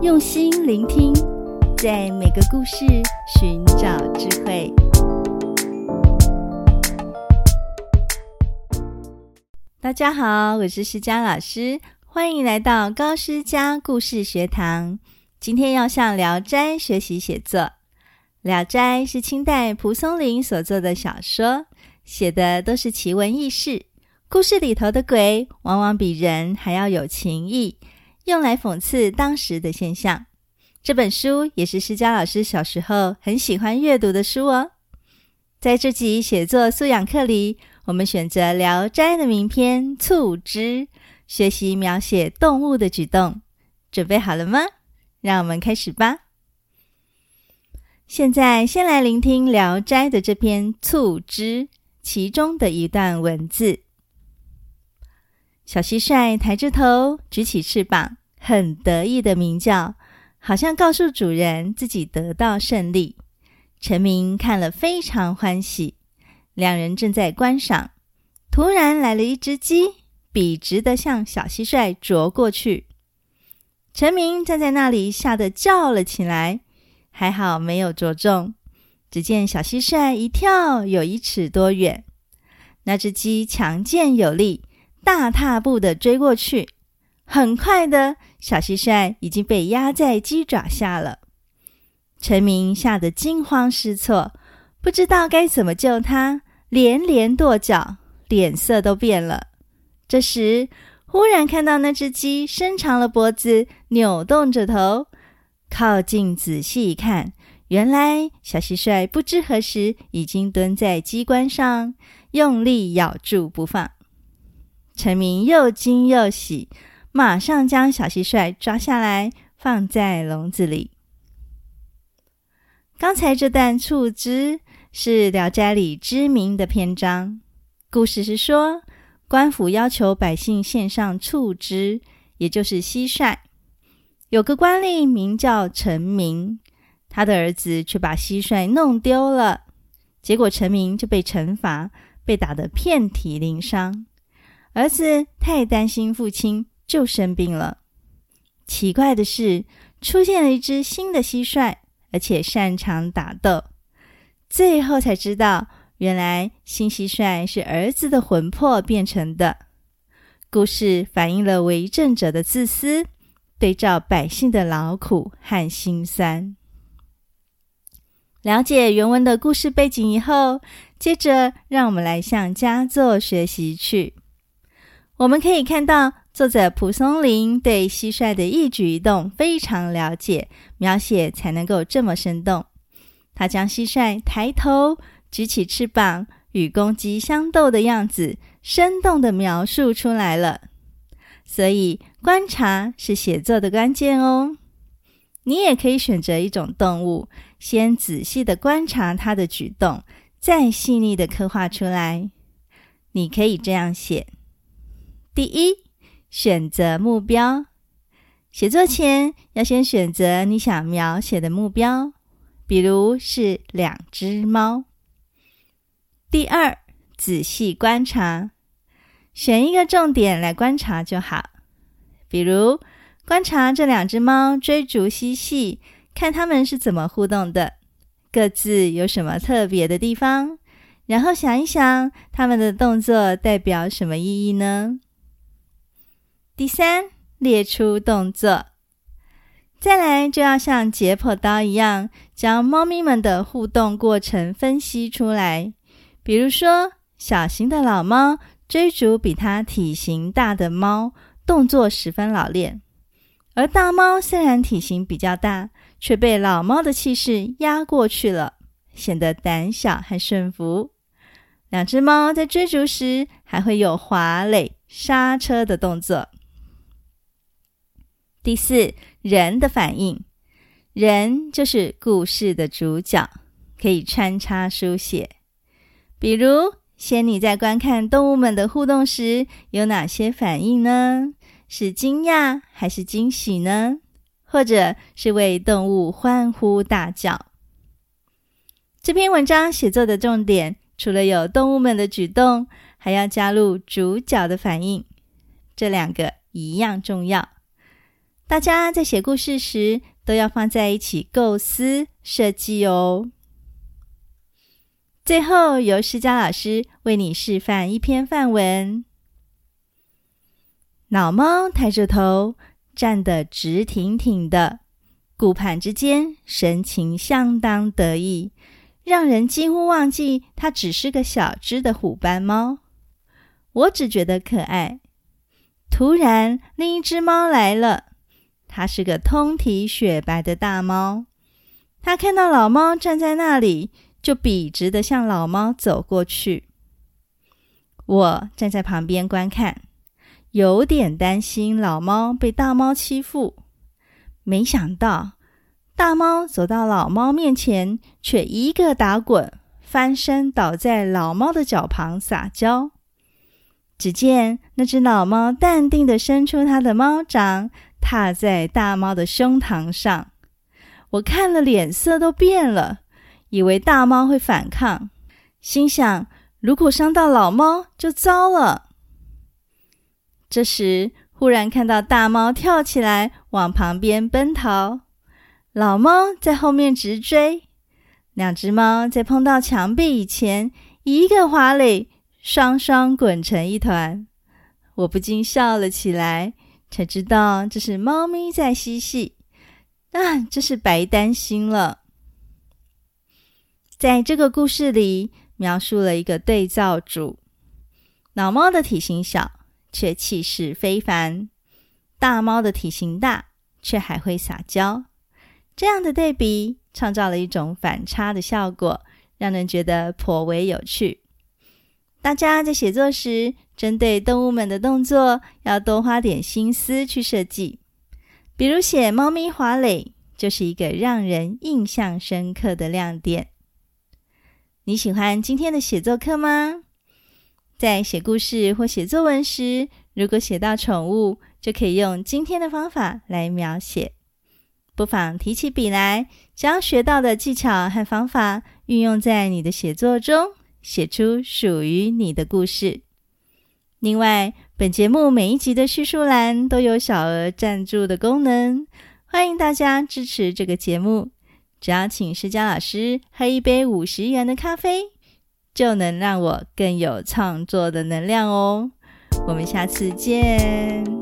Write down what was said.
用心聆听，在每个故事寻找智慧。大家好，我是诗佳老师，欢迎来到高诗佳故事学堂。今天要向《聊斋》学习写作，《聊斋》是清代蒲松龄所作的小说，写的都是奇闻异事。故事里头的鬼，往往比人还要有情义，用来讽刺当时的现象。这本书也是施佳老师小时候很喜欢阅读的书哦。在这集写作素养课里，我们选择《聊斋》的名篇《促织》，学习描写动物的举动。准备好了吗？让我们开始吧。现在先来聆听《聊斋》的这篇《促织》其中的一段文字。小蟋蟀抬着头，举起翅膀，很得意的鸣叫，好像告诉主人自己得到胜利。陈明看了非常欢喜。两人正在观赏，突然来了一只鸡，笔直的向小蟋蟀啄过去。陈明站在那里，吓得叫了起来，还好没有啄中。只见小蟋蟀一跳有一尺多远，那只鸡强健有力。大踏步的追过去，很快的小蟋蟀已经被压在鸡爪下了。陈明吓得惊慌失措，不知道该怎么救它，连连跺脚，脸色都变了。这时，忽然看到那只鸡伸长了脖子，扭动着头，靠近仔细一看，原来小蟋蟀不知何时已经蹲在鸡冠上，用力咬住不放。陈明又惊又喜，马上将小蟋蟀抓下来，放在笼子里。刚才这段促织是《聊斋》里知名的篇章。故事是说，官府要求百姓献上促织，也就是蟋蟀。有个官吏名叫陈明，他的儿子却把蟋蟀弄丢了，结果陈明就被惩罚，被打得遍体鳞伤。儿子太担心父亲，就生病了。奇怪的是，出现了一只新的蟋蟀，而且擅长打斗。最后才知道，原来新蟋蟀是儿子的魂魄变成的。故事反映了为政者的自私，对照百姓的劳苦和辛酸。了解原文的故事背景以后，接着让我们来向佳作学习去。我们可以看到，作者蒲松龄对蟋蟀的一举一动非常了解，描写才能够这么生动。他将蟋蟀抬头、举起翅膀与公鸡相斗的样子，生动地描述出来了。所以，观察是写作的关键哦。你也可以选择一种动物，先仔细的观察它的举动，再细腻的刻画出来。你可以这样写。第一，选择目标。写作前要先选择你想描写的目标，比如是两只猫。第二，仔细观察，选一个重点来观察就好，比如观察这两只猫追逐嬉戏，看它们是怎么互动的，各自有什么特别的地方，然后想一想它们的动作代表什么意义呢？第三，列出动作。再来就要像解剖刀一样，将猫咪们的互动过程分析出来。比如说，小型的老猫追逐比它体型大的猫，动作十分老练；而大猫虽然体型比较大，却被老猫的气势压过去了，显得胆小和顺服。两只猫在追逐时，还会有滑垒、刹车的动作。第四，人的反应，人就是故事的主角，可以穿插书写。比如，仙女在观看动物们的互动时，有哪些反应呢？是惊讶还是惊喜呢？或者是为动物欢呼大叫？这篇文章写作的重点，除了有动物们的举动，还要加入主角的反应，这两个一样重要。大家在写故事时都要放在一起构思设计哦。最后，由施佳老师为你示范一篇范文。老猫抬着头，站得直挺挺的，顾盼之间，神情相当得意，让人几乎忘记它只是个小只的虎斑猫。我只觉得可爱。突然，另一只猫来了，它是个通体雪白的大猫。它看到老猫站在那里。就笔直地向老猫走过去。我站在旁边观看，有点担心老猫被大猫欺负。没想到，大猫走到老猫面前，却一个打滚，翻身倒在老猫的脚旁撒娇。只见那只老猫淡定地伸出它的猫掌，踏在大猫的胸膛上。我看了，脸色都变了。以为大猫会反抗，心想如果伤到老猫就糟了。这时，忽然看到大猫跳起来往旁边奔逃，老猫在后面直追。两只猫在碰到墙壁以前，一个滑垒，双双滚成一团。我不禁笑了起来，才知道这是猫咪在嬉戏。啊，真是白担心了。在这个故事里，描述了一个对照组：老猫的体型小，却气势非凡；大猫的体型大，却还会撒娇。这样的对比，创造了一种反差的效果，让人觉得颇为有趣。大家在写作时，针对动物们的动作，要多花点心思去设计。比如写猫咪滑垒，就是一个让人印象深刻的亮点。你喜欢今天的写作课吗？在写故事或写作文时，如果写到宠物，就可以用今天的方法来描写。不妨提起笔来，将学到的技巧和方法运用在你的写作中，写出属于你的故事。另外，本节目每一集的叙述栏都有小额赞助的功能，欢迎大家支持这个节目。只要请施佳老师喝一杯五十元的咖啡，就能让我更有创作的能量哦。我们下次见。